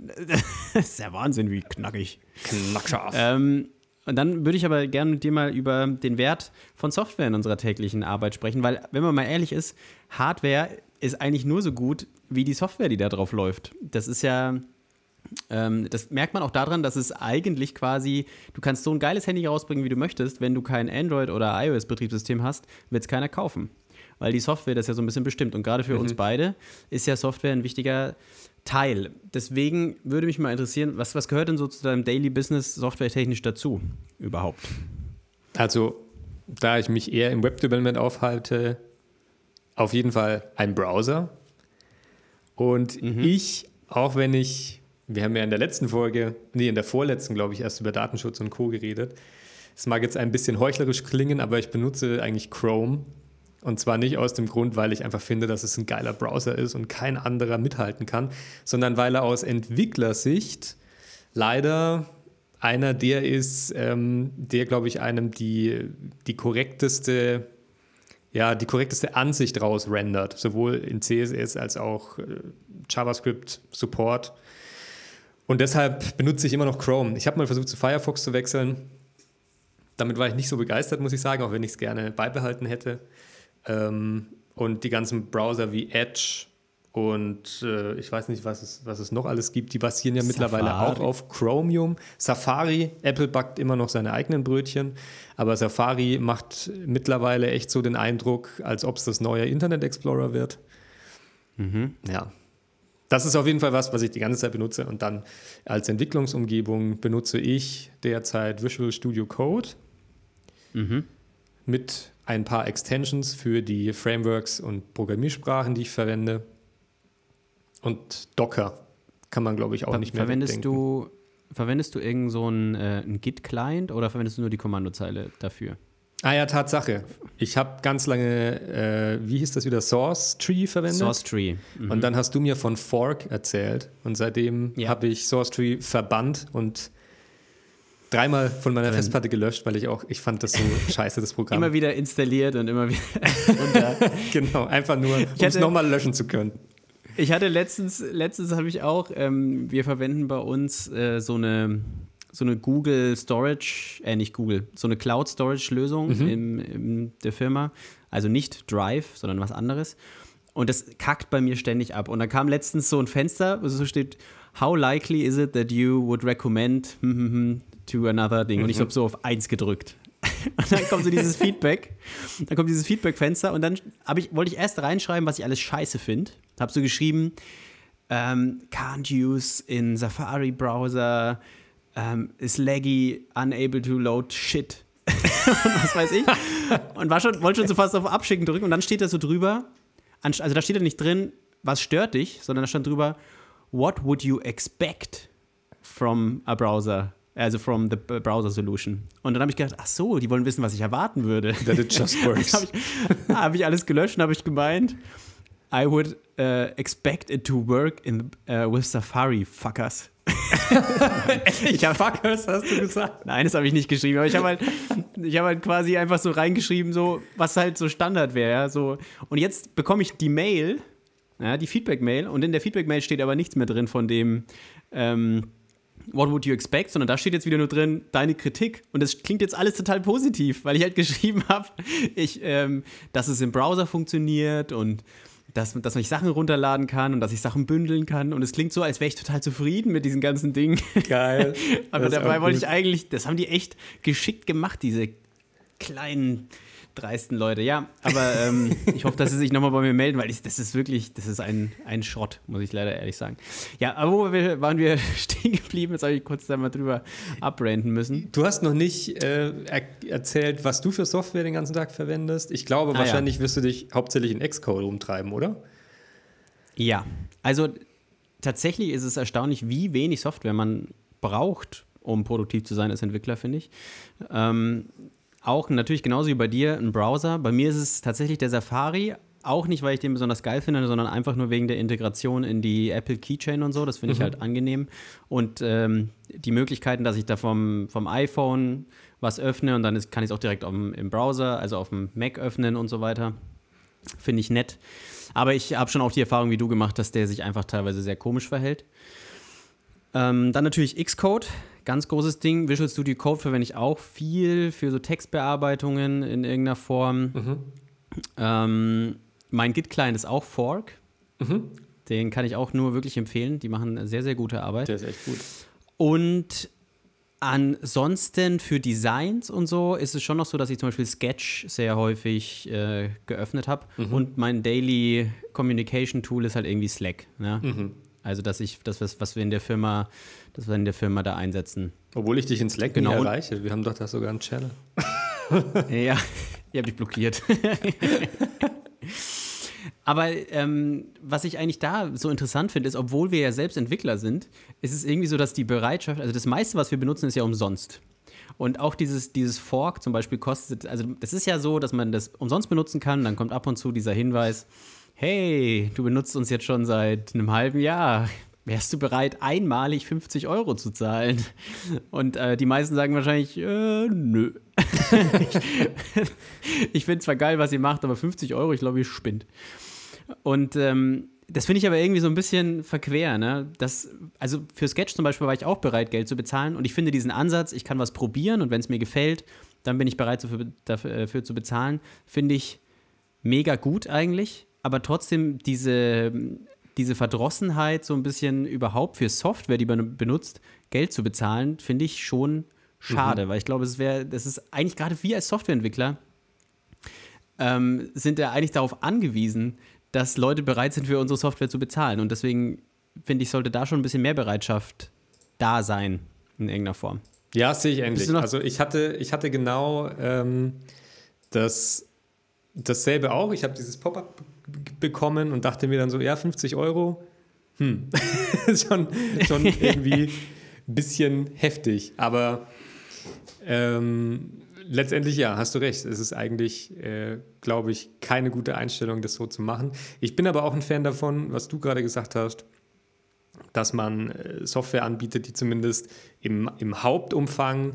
das ist ja Wahnsinn, wie knackig. Knackscharf. Ähm, und dann würde ich aber gerne mit dir mal über den Wert von Software in unserer täglichen Arbeit sprechen, weil, wenn man mal ehrlich ist, Hardware ist eigentlich nur so gut wie die Software, die da drauf läuft. Das ist ja, ähm, das merkt man auch daran, dass es eigentlich quasi, du kannst so ein geiles Handy rausbringen, wie du möchtest. Wenn du kein Android- oder iOS-Betriebssystem hast, wird es keiner kaufen. Weil die Software das ja so ein bisschen bestimmt. Und gerade für mhm. uns beide ist ja Software ein wichtiger Teil. Deswegen würde mich mal interessieren, was, was gehört denn so zu deinem Daily Business softwaretechnisch dazu überhaupt? Also, da ich mich eher im Web-Development aufhalte, auf jeden Fall ein Browser. Und mhm. ich, auch wenn ich, wir haben ja in der letzten Folge, nee, in der vorletzten, glaube ich, erst über Datenschutz und Co. geredet. Es mag jetzt ein bisschen heuchlerisch klingen, aber ich benutze eigentlich Chrome und zwar nicht aus dem Grund, weil ich einfach finde, dass es ein geiler Browser ist und kein anderer mithalten kann, sondern weil er aus Entwicklersicht leider einer der ist, ähm, der, glaube ich, einem die, die korrekteste ja, die korrekteste Ansicht raus rendert, sowohl in CSS als auch äh, JavaScript Support. Und deshalb benutze ich immer noch Chrome. Ich habe mal versucht, zu Firefox zu wechseln. Damit war ich nicht so begeistert, muss ich sagen, auch wenn ich es gerne beibehalten hätte. Ähm, und die ganzen Browser wie Edge und äh, ich weiß nicht, was es, was es noch alles gibt, die basieren ja mittlerweile Safari. auch auf Chromium. Safari, Apple backt immer noch seine eigenen Brötchen, aber Safari macht mittlerweile echt so den Eindruck, als ob es das neue Internet Explorer wird. Mhm. Ja. Das ist auf jeden Fall was, was ich die ganze Zeit benutze. Und dann als Entwicklungsumgebung benutze ich derzeit Visual Studio Code. Mhm mit ein paar Extensions für die Frameworks und Programmiersprachen, die ich verwende. Und Docker kann man, glaube ich, auch Ver nicht mehr verwendest wegdenken. du Verwendest du irgend so einen, äh, Git-Client oder verwendest du nur die Kommandozeile dafür? Ah ja, Tatsache. Ich habe ganz lange, äh, wie hieß das wieder, Source Tree verwendet. Source Tree. Mhm. Und dann hast du mir von Fork erzählt. Und seitdem ja. habe ich Source Tree verbannt und dreimal von meiner Festplatte gelöscht, weil ich auch, ich fand das so *laughs* scheiße, das Programm. Immer wieder installiert und immer wieder *laughs* *laughs* genau, einfach nur, um es nochmal löschen zu können. Ich hatte letztens, letztens habe ich auch, ähm, wir verwenden bei uns äh, so eine so eine Google Storage, äh nicht Google, so eine Cloud Storage Lösung mhm. in, in der Firma. Also nicht Drive, sondern was anderes. Und das kackt bei mir ständig ab. Und da kam letztens so ein Fenster, wo so steht, How likely is it that you would recommend hm, hm, hm, to another Ding. Und ich mhm. habe so auf eins gedrückt. *laughs* und dann kommt so dieses *laughs* Feedback. Dann kommt dieses Feedback-Fenster und dann ich, wollte ich erst reinschreiben, was ich alles scheiße finde. Habe so geschrieben, ähm, can't use in Safari Browser, ähm, is laggy, unable to load shit. *laughs* und was weiß ich. Und war schon, wollte schon so fast auf Abschicken drücken und dann steht da so drüber, also da steht da nicht drin, was stört dich, sondern da stand drüber, what would you expect from a browser? Also from the browser solution. Und dann habe ich gedacht, ach so, die wollen wissen, was ich erwarten würde. That it just *laughs* works. habe ich, hab ich, alles gelöscht und habe ich gemeint, I would uh, expect it to work in, uh, with Safari, fuckers. *laughs* ich hab, Fuckers, hast du gesagt? Nein, das habe ich nicht geschrieben, aber ich habe halt, hab halt quasi einfach so reingeschrieben, so, was halt so Standard wäre. Ja, so. Und jetzt bekomme ich die Mail, ja, die Feedback-Mail, und in der Feedback-Mail steht aber nichts mehr drin von dem, ähm, What would you expect? Sondern da steht jetzt wieder nur drin, deine Kritik. Und das klingt jetzt alles total positiv, weil ich halt *laughs* geschrieben habe, ähm, dass es im Browser funktioniert und dass, dass ich Sachen runterladen kann und dass ich Sachen bündeln kann. Und es klingt so, als wäre ich total zufrieden mit diesen ganzen Dingen. Geil. *laughs* Aber dabei wollte ich eigentlich, das haben die echt geschickt gemacht, diese kleinen dreisten Leute. Ja, aber ähm, *laughs* ich hoffe, dass sie sich nochmal bei mir melden, weil ich, das ist wirklich, das ist ein, ein Schrott, muss ich leider ehrlich sagen. Ja, aber wo wir, waren wir *laughs* stehen geblieben? Jetzt habe ich kurz da mal drüber abrenten müssen. Du hast noch nicht äh, er erzählt, was du für Software den ganzen Tag verwendest. Ich glaube, ah, wahrscheinlich ja. wirst du dich hauptsächlich in Xcode umtreiben, oder? Ja, also tatsächlich ist es erstaunlich, wie wenig Software man braucht, um produktiv zu sein als Entwickler, finde ich. Ähm, auch natürlich genauso wie bei dir ein Browser. Bei mir ist es tatsächlich der Safari. Auch nicht, weil ich den besonders geil finde, sondern einfach nur wegen der Integration in die Apple Keychain und so. Das finde ich mhm. halt angenehm. Und ähm, die Möglichkeiten, dass ich da vom, vom iPhone was öffne und dann ist, kann ich es auch direkt am, im Browser, also auf dem Mac öffnen und so weiter. Finde ich nett. Aber ich habe schon auch die Erfahrung wie du gemacht, dass der sich einfach teilweise sehr komisch verhält. Ähm, dann natürlich Xcode. Ganz großes Ding. Visual Studio Code verwende ich auch viel für so Textbearbeitungen in irgendeiner Form. Mhm. Ähm, mein Git-Client ist auch Fork. Mhm. Den kann ich auch nur wirklich empfehlen. Die machen sehr, sehr gute Arbeit. Der ist echt gut. Und ansonsten für Designs und so ist es schon noch so, dass ich zum Beispiel Sketch sehr häufig äh, geöffnet habe. Mhm. Und mein Daily Communication Tool ist halt irgendwie Slack. Ne? Mhm. Also, dass ich das, was, was wir in der Firma, das wir in der Firma da einsetzen. Obwohl ich dich in Slack genau. erreiche. Wir haben doch da sogar einen Channel. *laughs* ja, ihr habt mich blockiert. *laughs* Aber ähm, was ich eigentlich da so interessant finde, ist, obwohl wir ja selbst Entwickler sind, ist es irgendwie so, dass die Bereitschaft, also das meiste, was wir benutzen, ist ja umsonst. Und auch dieses, dieses Fork zum Beispiel kostet, also das ist ja so, dass man das umsonst benutzen kann, dann kommt ab und zu dieser Hinweis, hey, du benutzt uns jetzt schon seit einem halben Jahr. Wärst du bereit, einmalig 50 Euro zu zahlen? Und äh, die meisten sagen wahrscheinlich, äh, nö. *laughs* ich, ich finde zwar geil, was ihr macht, aber 50 Euro, ich glaube, ihr spinnt. Und ähm, das finde ich aber irgendwie so ein bisschen verquer, ne? Das, also für Sketch zum Beispiel war ich auch bereit, Geld zu bezahlen. Und ich finde diesen Ansatz, ich kann was probieren und wenn es mir gefällt, dann bin ich bereit dafür, dafür, dafür zu bezahlen, finde ich mega gut eigentlich aber trotzdem diese, diese Verdrossenheit, so ein bisschen überhaupt für Software, die man benutzt, Geld zu bezahlen, finde ich schon schade, mhm. weil ich glaube, es wäre, das ist eigentlich gerade wir als Softwareentwickler ähm, sind ja eigentlich darauf angewiesen, dass Leute bereit sind, für unsere Software zu bezahlen. Und deswegen finde ich, sollte da schon ein bisschen mehr Bereitschaft da sein, in irgendeiner Form. Ja, sehe ich ähnlich. Also ich hatte, ich hatte genau ähm, das, dasselbe auch. Ich habe dieses Pop-up bekommen und dachte mir dann so, ja, 50 Euro, hm, *laughs* schon, schon *laughs* irgendwie ein bisschen heftig. Aber ähm, letztendlich ja, hast du recht. Es ist eigentlich, äh, glaube ich, keine gute Einstellung, das so zu machen. Ich bin aber auch ein Fan davon, was du gerade gesagt hast, dass man äh, Software anbietet, die zumindest im, im Hauptumfang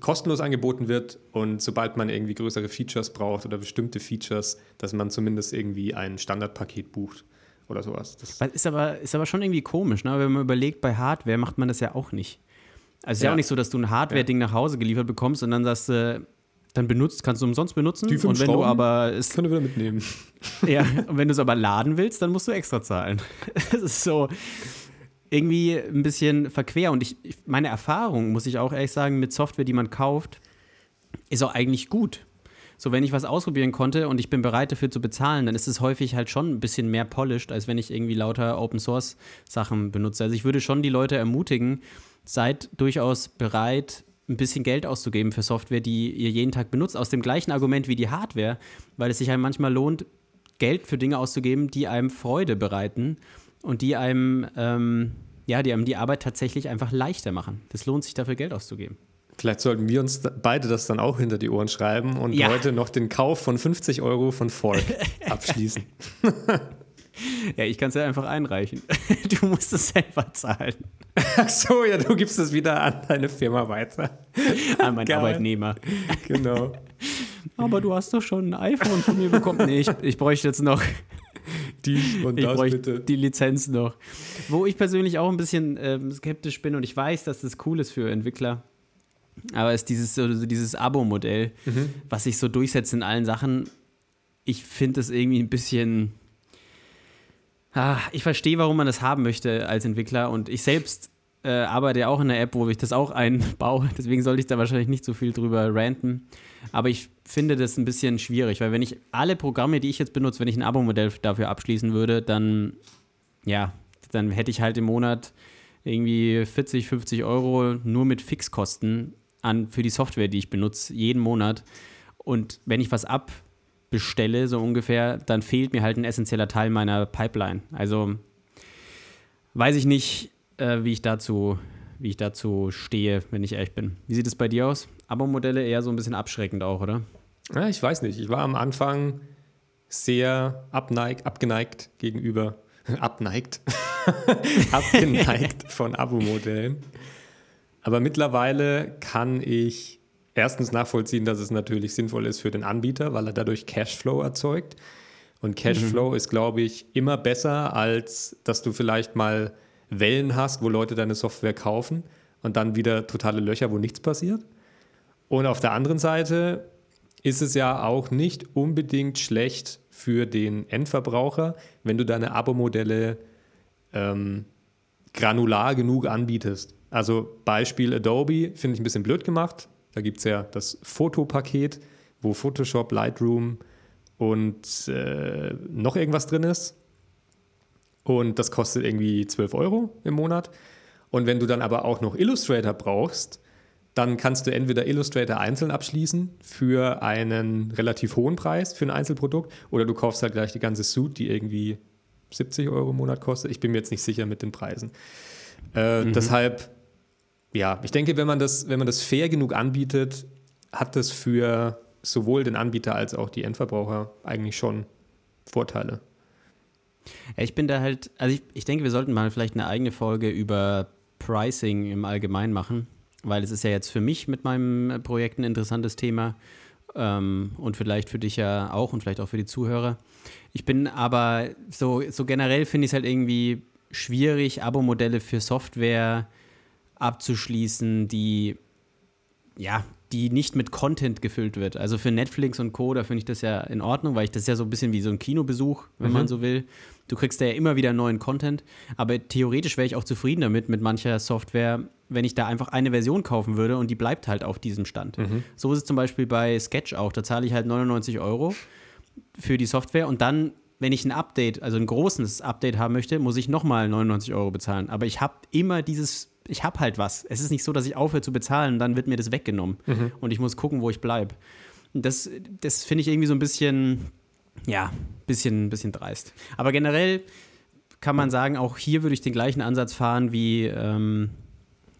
kostenlos angeboten wird und sobald man irgendwie größere Features braucht oder bestimmte Features, dass man zumindest irgendwie ein Standardpaket bucht oder sowas. Das ist aber, ist aber schon irgendwie komisch, ne? wenn man überlegt, bei Hardware macht man das ja auch nicht. Also es ist ja. ja auch nicht so, dass du ein Hardware-Ding ja. nach Hause geliefert bekommst und dann sagst du, dann benutzt, kannst du umsonst benutzen. Die und wenn Schrauben du aber es, können wir wieder mitnehmen. *laughs* Ja, und wenn du es aber laden willst, dann musst du extra zahlen. *laughs* Das ist so irgendwie ein bisschen verquer. Und ich, meine Erfahrung, muss ich auch ehrlich sagen, mit Software, die man kauft, ist auch eigentlich gut. So, wenn ich was ausprobieren konnte und ich bin bereit dafür zu bezahlen, dann ist es häufig halt schon ein bisschen mehr polished, als wenn ich irgendwie lauter Open Source Sachen benutze. Also ich würde schon die Leute ermutigen, seid durchaus bereit, ein bisschen Geld auszugeben für Software, die ihr jeden Tag benutzt, aus dem gleichen Argument wie die Hardware, weil es sich halt manchmal lohnt, Geld für Dinge auszugeben, die einem Freude bereiten und die einem, ähm, ja, die einem die Arbeit tatsächlich einfach leichter machen. Das lohnt sich dafür Geld auszugeben. Vielleicht sollten wir uns beide das dann auch hinter die Ohren schreiben und ja. heute noch den Kauf von 50 Euro von Fork *laughs* abschließen. *laughs* ja, ich kann es ja einfach einreichen. *laughs* Du musst es selber zahlen. Ach so, ja, du gibst es wieder an deine Firma weiter. An meinen Geil. Arbeitnehmer. Genau. Aber du hast doch schon ein iPhone von mir bekommen. Nee, ich, ich bräuchte jetzt noch die und ich das bitte. Die Lizenz noch. Wo ich persönlich auch ein bisschen ähm, skeptisch bin und ich weiß, dass das cool ist für Entwickler. Aber ist dieses, so, dieses Abo-Modell, mhm. was sich so durchsetzt in allen Sachen. Ich finde das irgendwie ein bisschen. Ah, ich verstehe, warum man das haben möchte als Entwickler und ich selbst äh, arbeite ja auch in einer App, wo ich das auch *laughs* einbaue. Deswegen sollte ich da wahrscheinlich nicht so viel drüber ranten. Aber ich finde das ein bisschen schwierig, weil wenn ich alle Programme, die ich jetzt benutze, wenn ich ein Abo-Modell dafür abschließen würde, dann, ja, dann hätte ich halt im Monat irgendwie 40, 50 Euro nur mit Fixkosten an für die Software, die ich benutze, jeden Monat. Und wenn ich was abbestelle, so ungefähr, dann fehlt mir halt ein essentieller Teil meiner Pipeline. Also weiß ich nicht, äh, wie ich dazu, wie ich dazu stehe, wenn ich ehrlich bin. Wie sieht es bei dir aus? Abo-Modelle eher so ein bisschen abschreckend auch, oder? Ja, ich weiß nicht. Ich war am Anfang sehr abneig, abgeneigt gegenüber, *laughs* abneigt, *laughs* abgeneigt *laughs* von Abo-Modellen. Aber mittlerweile kann ich erstens nachvollziehen, dass es natürlich sinnvoll ist für den Anbieter, weil er dadurch Cashflow erzeugt. Und Cashflow mhm. ist, glaube ich, immer besser, als dass du vielleicht mal Wellen hast, wo Leute deine Software kaufen und dann wieder totale Löcher, wo nichts passiert. Und auf der anderen Seite ist es ja auch nicht unbedingt schlecht für den Endverbraucher, wenn du deine Abo-Modelle ähm, granular genug anbietest. Also Beispiel Adobe finde ich ein bisschen blöd gemacht. Da gibt es ja das Fotopaket, wo Photoshop, Lightroom und äh, noch irgendwas drin ist. Und das kostet irgendwie 12 Euro im Monat. Und wenn du dann aber auch noch Illustrator brauchst, dann kannst du entweder Illustrator einzeln abschließen für einen relativ hohen Preis für ein Einzelprodukt oder du kaufst halt gleich die ganze Suite, die irgendwie 70 Euro im Monat kostet. Ich bin mir jetzt nicht sicher mit den Preisen. Äh, mhm. Deshalb, ja, ich denke, wenn man, das, wenn man das fair genug anbietet, hat das für sowohl den Anbieter als auch die Endverbraucher eigentlich schon Vorteile. Ich bin da halt, also ich, ich denke, wir sollten mal vielleicht eine eigene Folge über Pricing im Allgemeinen machen, weil es ist ja jetzt für mich mit meinem Projekt ein interessantes Thema ähm, und vielleicht für dich ja auch und vielleicht auch für die Zuhörer. Ich bin aber so, so generell finde ich es halt irgendwie schwierig, Abo-Modelle für Software abzuschließen, die ja, die nicht mit Content gefüllt wird. Also für Netflix und Co., da finde ich das ja in Ordnung, weil ich das ja so ein bisschen wie so ein Kinobesuch, wenn mhm. man so will. Du kriegst da ja immer wieder neuen Content, aber theoretisch wäre ich auch zufrieden damit, mit mancher Software, wenn ich da einfach eine Version kaufen würde und die bleibt halt auf diesem Stand. Mhm. So ist es zum Beispiel bei Sketch auch. Da zahle ich halt 99 Euro für die Software und dann wenn ich ein Update, also ein großes Update haben möchte, muss ich nochmal 99 Euro bezahlen. Aber ich habe immer dieses ich habe halt was. Es ist nicht so, dass ich aufhöre zu bezahlen, dann wird mir das weggenommen. Mhm. Und ich muss gucken, wo ich bleibe. Das, das finde ich irgendwie so ein bisschen, ja, bisschen, bisschen dreist. Aber generell kann man sagen, auch hier würde ich den gleichen Ansatz fahren wie, ähm,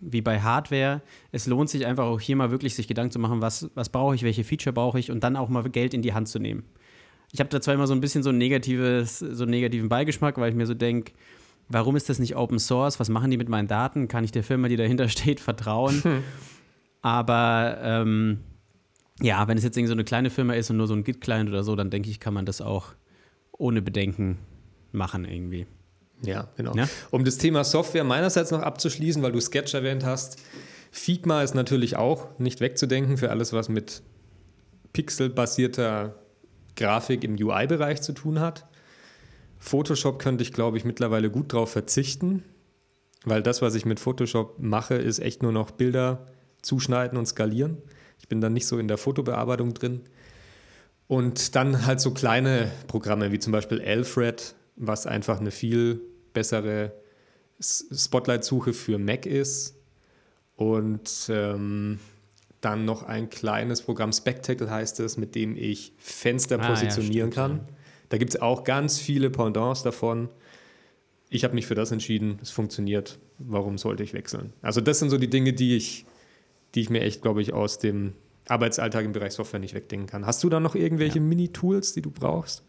wie bei Hardware. Es lohnt sich einfach auch hier mal wirklich sich Gedanken zu machen, was, was brauche ich, welche Feature brauche ich und dann auch mal Geld in die Hand zu nehmen. Ich habe da zwar immer so ein bisschen so, ein negatives, so einen negativen Beigeschmack, weil ich mir so denke, warum ist das nicht Open Source? Was machen die mit meinen Daten? Kann ich der Firma, die dahinter *laughs* steht, vertrauen? Hm. Aber ähm, ja, wenn es jetzt irgendwie so eine kleine Firma ist und nur so ein Git-Client oder so, dann denke ich, kann man das auch ohne Bedenken machen irgendwie. Ja, genau. Ja? Um das Thema Software meinerseits noch abzuschließen, weil du Sketch erwähnt hast, Figma ist natürlich auch nicht wegzudenken für alles, was mit pixelbasierter Grafik im UI-Bereich zu tun hat. Photoshop könnte ich, glaube ich, mittlerweile gut drauf verzichten, weil das, was ich mit Photoshop mache, ist echt nur noch Bilder zuschneiden und skalieren. Bin dann nicht so in der Fotobearbeitung drin. Und dann halt so kleine Programme wie zum Beispiel Alfred, was einfach eine viel bessere Spotlight-Suche für Mac ist. Und ähm, dann noch ein kleines Programm, Spectacle heißt es, mit dem ich Fenster ah, positionieren ja, kann. Da gibt es auch ganz viele Pendants davon. Ich habe mich für das entschieden, es funktioniert. Warum sollte ich wechseln? Also, das sind so die Dinge, die ich, die ich mir echt, glaube ich, aus dem Arbeitsalltag im Bereich Software nicht wegdenken kann. Hast du da noch irgendwelche ja. Mini-Tools, die du brauchst?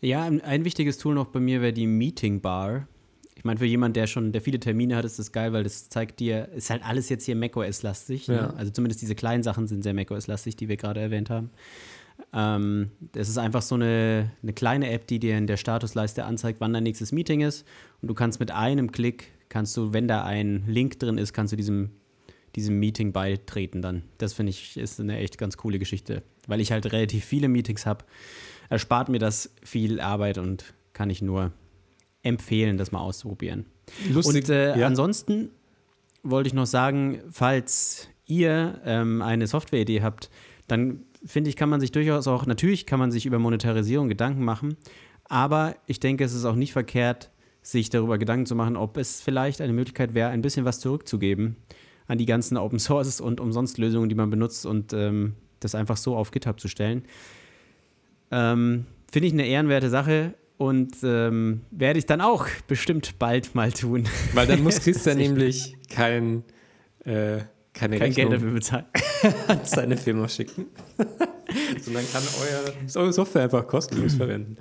Ja, ein, ein wichtiges Tool noch bei mir wäre die Meeting Bar. Ich meine, für jemanden, der schon, der viele Termine hat, ist das geil, weil das zeigt dir, ist halt alles jetzt hier macOS-lastig. Ne? Ja. Ne? Also zumindest diese kleinen Sachen sind sehr macOS-lastig, die wir gerade erwähnt haben. Ähm, das ist einfach so eine, eine kleine App, die dir in der Statusleiste anzeigt, wann dein nächstes Meeting ist. Und du kannst mit einem Klick, kannst du, wenn da ein Link drin ist, kannst du diesem, diesem Meeting beitreten dann. Das finde ich ist eine echt ganz coole Geschichte. Weil ich halt relativ viele Meetings habe, erspart mir das viel Arbeit und kann ich nur empfehlen, das mal auszuprobieren. Lustig. Und äh, ja. ansonsten wollte ich noch sagen, falls ihr ähm, eine Softwareidee habt, dann finde ich, kann man sich durchaus auch, natürlich kann man sich über Monetarisierung Gedanken machen, aber ich denke, es ist auch nicht verkehrt, sich darüber Gedanken zu machen, ob es vielleicht eine Möglichkeit wäre, ein bisschen was zurückzugeben an die ganzen Open Sources und umsonst Lösungen, die man benutzt und ähm, das einfach so auf GitHub zu stellen. Ähm, finde ich eine ehrenwerte Sache und ähm, werde ich dann auch bestimmt bald mal tun. Weil dann muss *laughs* Christian nämlich kein, äh, keine Kein Geld dafür bezahlen. an *laughs* seine Firma schicken. *laughs* Sondern kann euer, eure Software einfach kostenlos verwenden.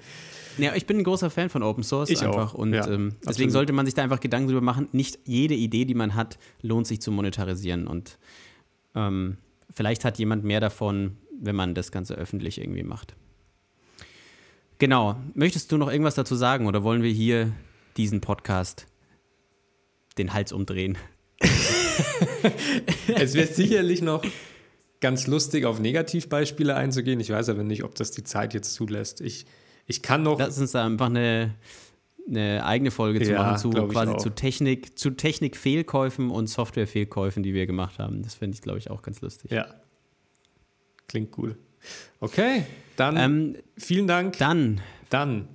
Ja, ich bin ein großer Fan von Open Source Ich auch, einfach und ja, ähm, absolut. deswegen sollte man sich da einfach Gedanken drüber machen. Nicht jede Idee, die man hat, lohnt sich zu monetarisieren und ähm, vielleicht hat jemand mehr davon, wenn man das Ganze öffentlich irgendwie macht. Genau. Möchtest du noch irgendwas dazu sagen oder wollen wir hier diesen Podcast den Hals umdrehen? *laughs* Es wäre sicherlich noch ganz lustig, auf Negativbeispiele einzugehen. Ich weiß aber nicht, ob das die Zeit jetzt zulässt. Ich, ich kann noch. Lass uns da einfach eine, eine eigene Folge zu Ja, machen, zu quasi zu Technik, zu Technikfehlkäufen und Softwarefehlkäufen, die wir gemacht haben. Das finde ich, glaube ich, auch ganz lustig. ja. Klingt cool. Okay, dann Ähm, vielen Dank. dann Dann.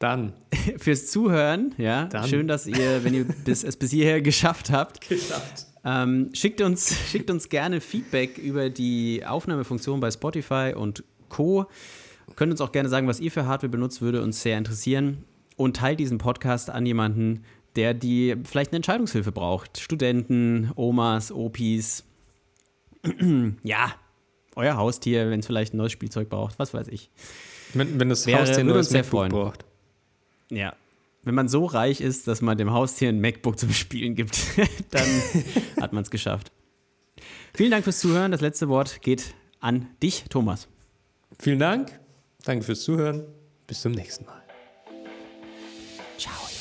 Dann. *laughs* fürs Zuhören, ja. Dann. Schön, dass ihr, wenn ihr bis, es bis hierher geschafft habt, *laughs* Geschafft. ähm, schickt, uns, schickt uns gerne Feedback über die Aufnahmefunktion bei Spotify und Co. Könnt uns auch gerne sagen, was ihr für Hardware benutzt, würde uns sehr interessieren. Und teilt diesen Podcast an jemanden, der die vielleicht eine Entscheidungshilfe braucht. Studenten, Omas, Opis. *clears throat* ja, euer Haustier, wenn es vielleicht ein neues Spielzeug braucht, was weiß ich. Wenn, wenn das Wäre- Haustier ein neues MacBook braucht. Ja. Wenn man so reich ist, dass man dem Haustier ein MacBook zum Spielen gibt, *laughs* dann *laughs* hat man es geschafft. Vielen Dank fürs Zuhören. Das letzte Wort geht an dich, Thomas. Vielen Dank. Danke fürs Zuhören. Bis zum nächsten Mal. Ciao.